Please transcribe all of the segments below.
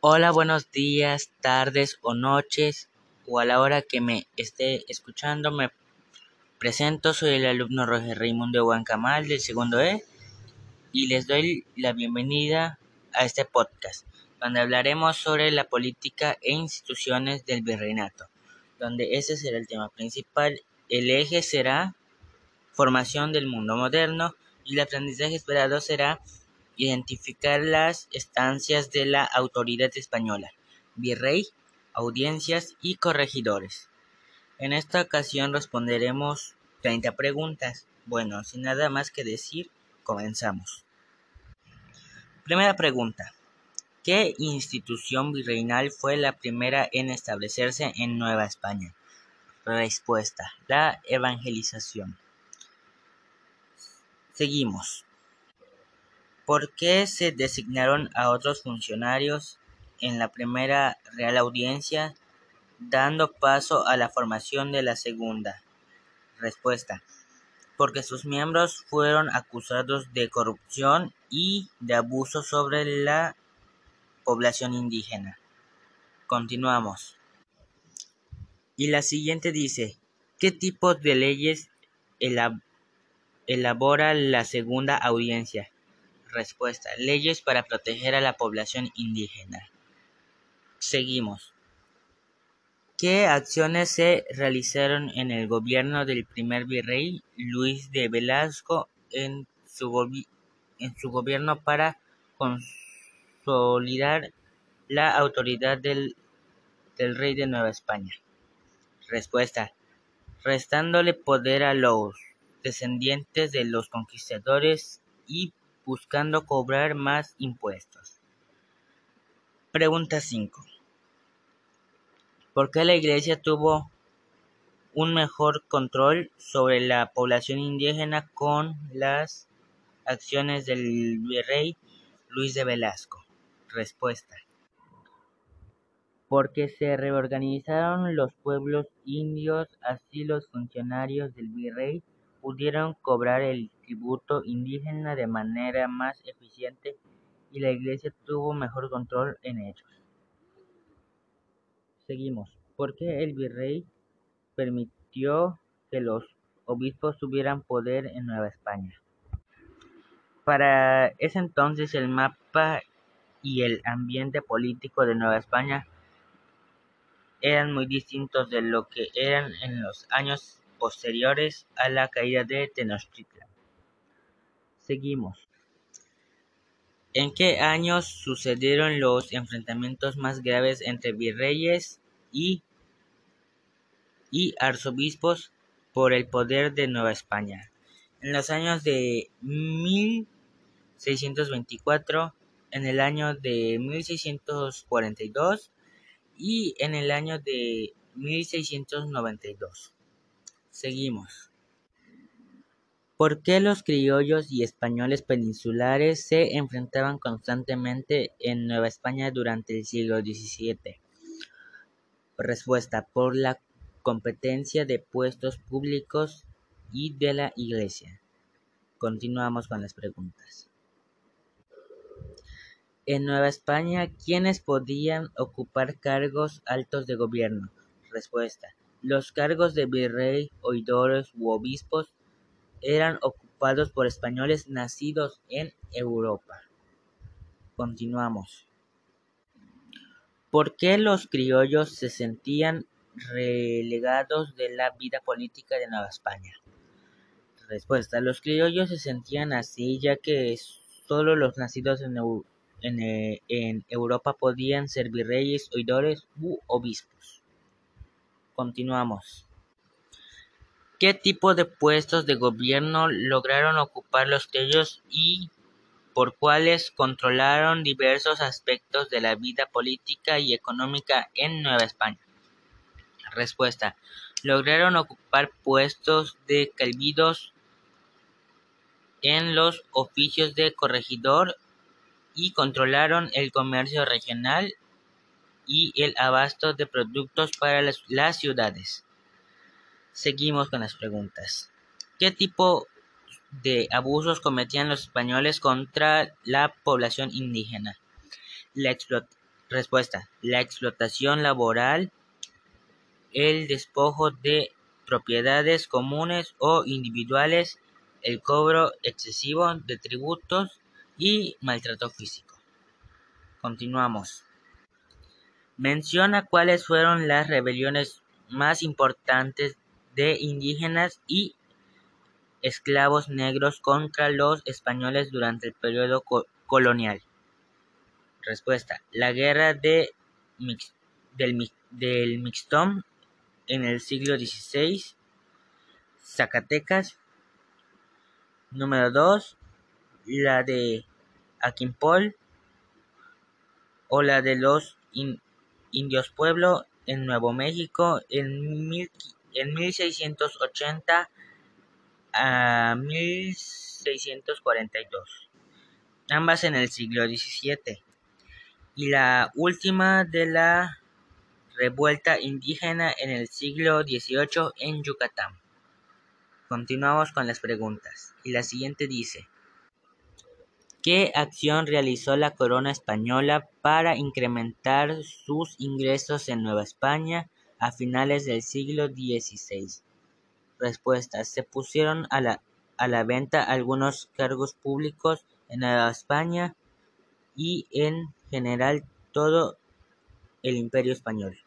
Hola, buenos días, tardes o noches, o a la hora que me esté escuchando, me presento, soy el alumno Roger Raimundo Huancamal del segundo E y les doy la bienvenida a este podcast, donde hablaremos sobre la política e instituciones del virreinato, donde ese será el tema principal. El eje será formación del mundo moderno y el aprendizaje esperado será identificar las estancias de la autoridad española, virrey, audiencias y corregidores. En esta ocasión responderemos 30 preguntas. Bueno, sin nada más que decir, comenzamos. Primera pregunta. ¿Qué institución virreinal fue la primera en establecerse en Nueva España? Respuesta. La evangelización. Seguimos. ¿Por qué se designaron a otros funcionarios en la primera Real Audiencia, dando paso a la formación de la segunda? Respuesta. Porque sus miembros fueron acusados de corrupción y de abuso sobre la población indígena. Continuamos. Y la siguiente dice, ¿qué tipo de leyes elabora la segunda audiencia? Respuesta. Leyes para proteger a la población indígena. Seguimos. ¿Qué acciones se realizaron en el gobierno del primer virrey Luis de Velasco en su, gobierno para consolidar la autoridad del, del rey de Nueva España? Respuesta. Restándole poder a los descendientes de los conquistadores y buscando cobrar más impuestos. Pregunta 5. ¿Por qué la Iglesia tuvo un mejor control sobre la población indígena con las acciones del virrey Luis de Velasco? Respuesta. Porque se reorganizaron los pueblos indios, así los funcionarios del virrey pudieron cobrar el tributo indígena de manera más eficiente y la Iglesia tuvo mejor control en ellos. Seguimos. ¿Por qué el virrey permitió que los obispos tuvieran poder en Nueva España? Para ese entonces el mapa y el ambiente político de Nueva España eran muy distintos de lo que eran en los años posteriores a la caída de Tenochtitlan. Seguimos. ¿En qué años sucedieron los enfrentamientos más graves entre virreyes y, y arzobispos por el poder de Nueva España? En los años de 1624, en el año de 1642 y en el año de 1692. Seguimos. ¿Por qué los criollos y españoles peninsulares se enfrentaban constantemente en Nueva España durante el siglo XVII? Respuesta: por la competencia de puestos públicos y de la Iglesia. Continuamos con las preguntas. En Nueva España, ¿quiénes podían ocupar cargos altos de gobierno? Respuesta: los cargos de virrey, oidores u obispos eran ocupados por españoles nacidos en Europa. Continuamos. ¿Por qué los criollos se sentían relegados de la vida política de Nueva España? Respuesta. Los criollos se sentían así ya que solo los nacidos en, en Europa podían ser virreyes, oidores u obispos. Continuamos. ¿Qué tipo de puestos de gobierno lograron ocupar los criollos y por cuáles controlaron diversos aspectos de la vida política y económica en Nueva España? Respuesta. Lograron ocupar puestos de calvidos en los oficios de corregidor y controlaron el comercio regional y el abasto de productos para las, ciudades. Seguimos con las preguntas. ¿Qué tipo de abusos cometían los españoles contra la población indígena? La, Respuesta: la explotación laboral, el despojo de propiedades comunes o individuales, el cobro excesivo de tributos y maltrato físico. Continuamos. Menciona cuáles fueron las rebeliones más importantes de indígenas y esclavos negros contra los españoles durante el periodo colonial. Respuesta: La guerra de del, del Mixtón en el siglo XVI. Zacatecas. Número 2. La de Aquimpol o la de los indios pueblo en Nuevo México en, en 1680 a 1642, ambas en el siglo XVII, y la última de la revuelta indígena en el siglo XVIII en Yucatán. Continuamos con las preguntas, y la siguiente dice, ¿Qué acción realizó la corona española para incrementar sus ingresos en Nueva España a finales del siglo XVI? Respuesta: se pusieron a la, a la venta algunos cargos públicos en Nueva España y en general todo el Imperio Español.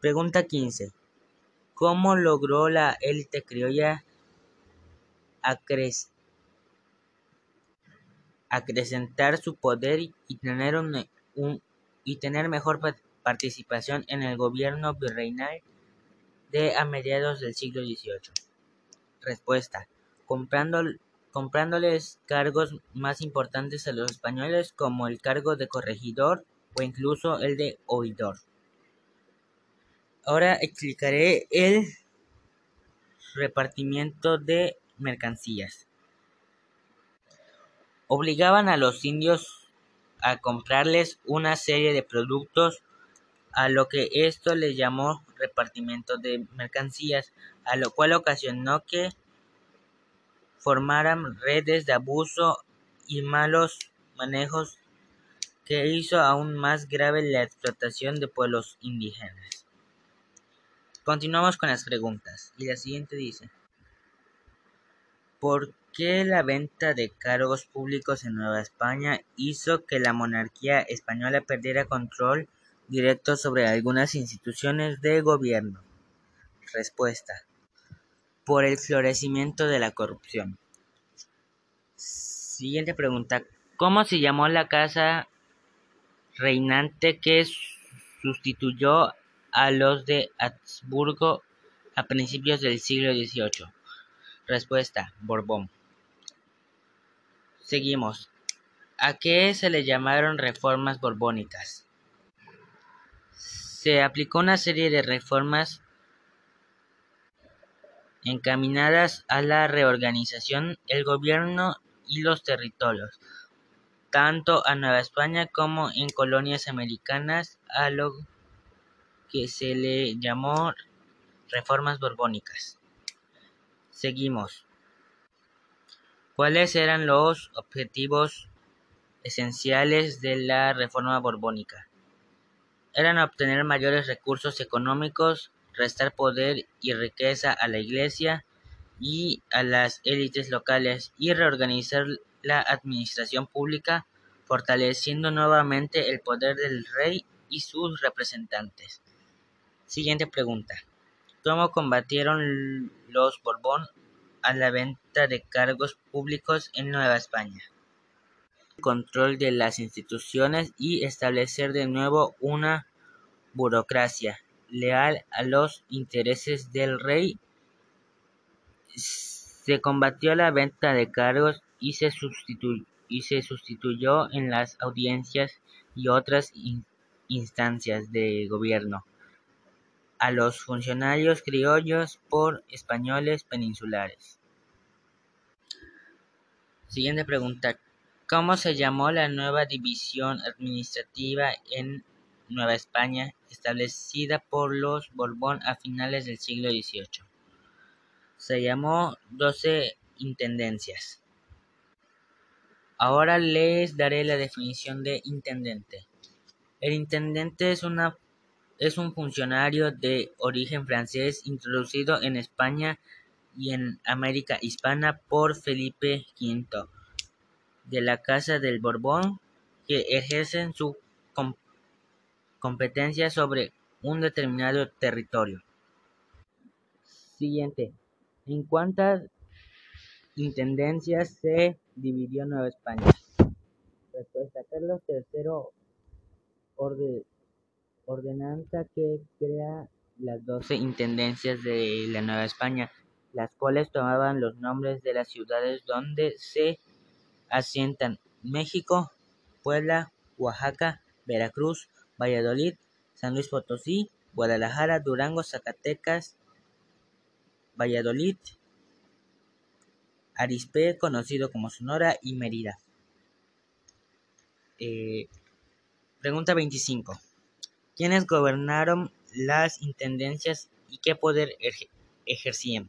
Pregunta 15. ¿Cómo logró la élite criolla acrecentar su poder y tener, un, y tener mejor participación en el gobierno virreinal de a mediados del siglo XVIII? Respuesta: comprándoles cargos más importantes a los españoles como el cargo de corregidor o incluso el de oidor. Ahora explicaré el repartimiento de mercancías. Obligaban a los indios a comprarles una serie de productos a lo que esto le llamó repartimiento de mercancías, a lo cual ocasionó que formaran redes de abuso y malos manejos que hizo aún más grave la explotación de pueblos indígenas. Continuamos con las preguntas y la siguiente dice, ¿por qué la venta de cargos públicos en Nueva España hizo que la monarquía española perdiera control directo sobre algunas instituciones de gobierno. Respuesta. Por el florecimiento de la corrupción. Siguiente pregunta. ¿Cómo se llamó la casa reinante que sustituyó a los de Habsburgo a principios del siglo XVIII? Respuesta. Borbón. Seguimos. ¿A qué se le llamaron reformas borbónicas? Se aplicó una serie de reformas encaminadas a la reorganización del gobierno y los territorios, tanto a Nueva España como en colonias americanas, a lo que se le llamó reformas borbónicas. Seguimos. ¿Cuáles eran los objetivos esenciales de la reforma borbónica? Eran obtener mayores recursos económicos, restar poder y riqueza a la Iglesia y a las élites locales y reorganizar la administración pública, fortaleciendo nuevamente el poder del rey y sus representantes. Siguiente pregunta. ¿Cómo combatieron los Borbón a la venta de cargos públicos en Nueva España? control de las instituciones y establecer de nuevo una burocracia leal a los intereses del rey. Se combatió la venta de cargos y se, sustituyó en las audiencias y otras instancias de gobierno a los funcionarios criollos por españoles peninsulares. Siguiente pregunta. ¿Cómo se llamó la nueva división administrativa en Nueva España establecida por los Borbón a finales del siglo XVIII? Se llamó Doce Intendencias. Ahora les daré la definición de intendente. El intendente es, es un funcionario de origen francés introducido en España y en América Hispana por Felipe V de la Casa del Borbón, que ejercen su competencia sobre un determinado territorio. Siguiente. ¿En cuántas intendencias se dividió Nueva España? Respuesta. Carlos III ordenanza que crea las doce intendencias de la Nueva España, las cuales tomaban los nombres de las ciudades donde se asientan México, Puebla, Oaxaca, Veracruz, Valladolid, San Luis Potosí, Guadalajara, Durango, Zacatecas, Valladolid, Arizpe, conocido como Sonora, y Mérida. Eh, pregunta 25. ¿Quiénes gobernaron las intendencias y qué poder ejercían?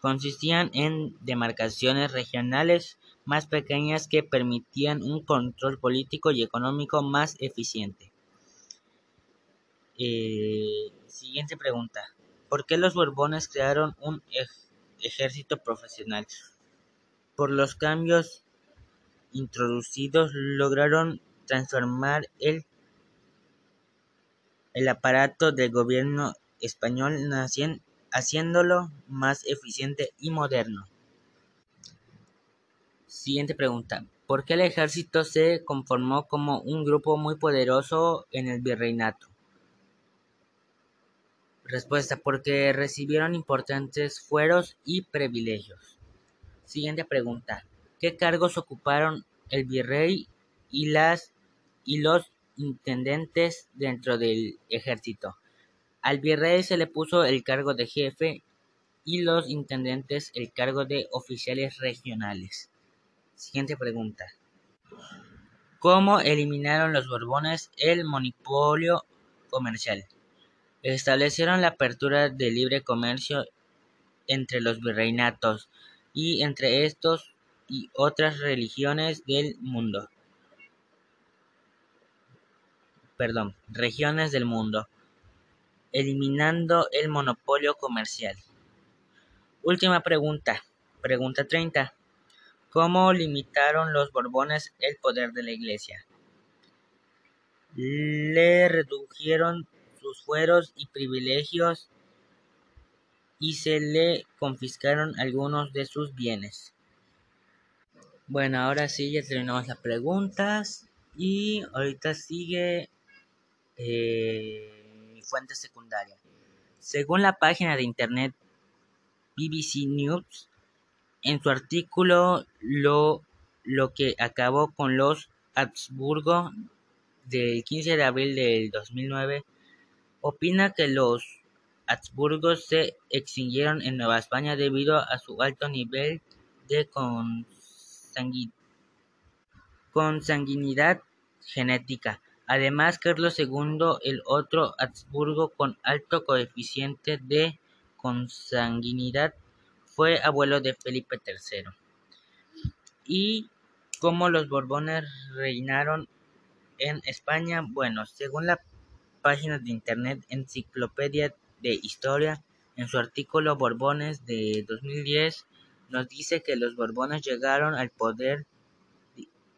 Consistían en demarcaciones regionales más pequeñas que permitían un control político y económico más eficiente. Eh, siguiente pregunta. ¿Por qué los Borbones crearon un ejército profesional? Por los cambios introducidos lograron transformar el, el aparato del gobierno español haciéndolo más eficiente y moderno. Siguiente pregunta. ¿Por qué el ejército se conformó como un grupo muy poderoso en el virreinato? Respuesta. Porque recibieron importantes fueros y privilegios. Siguiente pregunta. ¿Qué cargos ocuparon el virrey y, las, y los intendentes dentro del ejército? Al virrey se le puso el cargo de jefe y los intendentes el cargo de oficiales regionales. Siguiente pregunta. ¿Cómo eliminaron los Borbones el monopolio comercial? Establecieron la apertura de libre comercio entre los virreinatos y entre estos y otras religiones del mundo. Perdón, regiones del mundo, eliminando el monopolio comercial. Última pregunta, pregunta 30. ¿Cómo limitaron los Borbones el poder de la Iglesia? Le redujeron sus fueros y privilegios y se le confiscaron algunos de sus bienes. Bueno, ahora sí, ya terminamos las preguntas y ahorita sigue eh, fuente secundaria. Según la página de internet BBC News, en su artículo lo, lo que acabó con los Habsburgo del 15 de abril del 2009, opina que los Habsburgos se extinguieron en Nueva España debido a su alto nivel de consanguinidad genética. Además, Carlos II, el otro Habsburgo con alto coeficiente de consanguinidad, fue abuelo de Felipe III. ¿Y cómo los Borbones reinaron en España? Bueno, según la página de internet Enciclopedia de Historia, en su artículo Borbones de 2010, nos dice que los Borbones llegaron al poder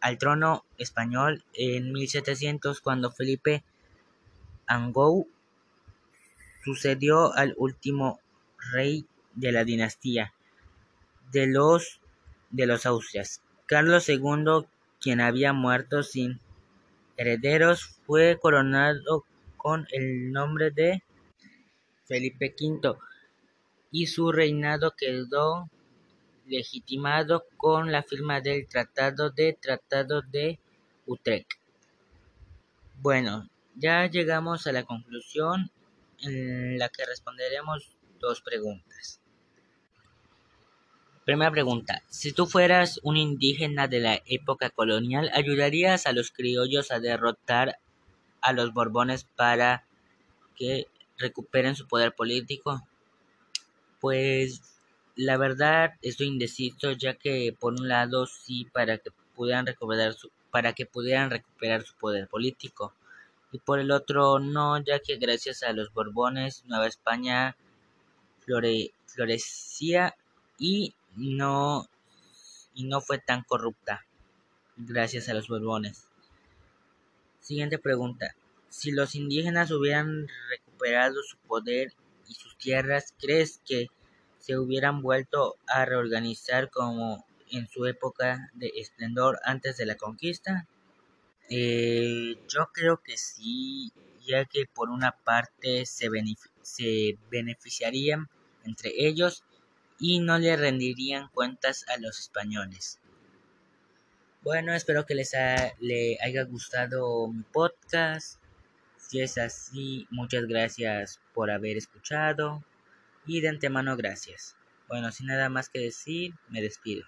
al trono español en 1700 cuando Felipe Angou sucedió al último rey de la dinastía de los de los Austrias. Carlos II, quien había muerto sin herederos, fue coronado con el nombre de Felipe V y su reinado quedó legitimado con la firma del Tratado de Tratado de Utrecht. Bueno, ya llegamos a la conclusión en la que responderemos dos preguntas. Primera pregunta. Si tú fueras un indígena de la época colonial, ¿ayudarías a los criollos a derrotar a los borbones para que recuperen su poder político? Pues la verdad estoy indeciso ya que por un lado sí para que pudieran recuperar su, para que pudieran recuperar su poder político y por el otro no ya que gracias a los Borbones Nueva España florecía y no y no fue tan corrupta gracias a los Borbones. Siguiente pregunta. Si los indígenas hubieran recuperado su poder y sus tierras, ¿crees que se hubieran vuelto a reorganizar como en su época de esplendor antes de la conquista? Eh, yo creo que sí, ya que por una parte se, se beneficiarían entre ellos y no le rendirían cuentas a los españoles. Bueno, espero que les le haya gustado mi podcast. Si es así, muchas gracias por haber escuchado y de antemano gracias. Bueno, sin nada más que decir, me despido.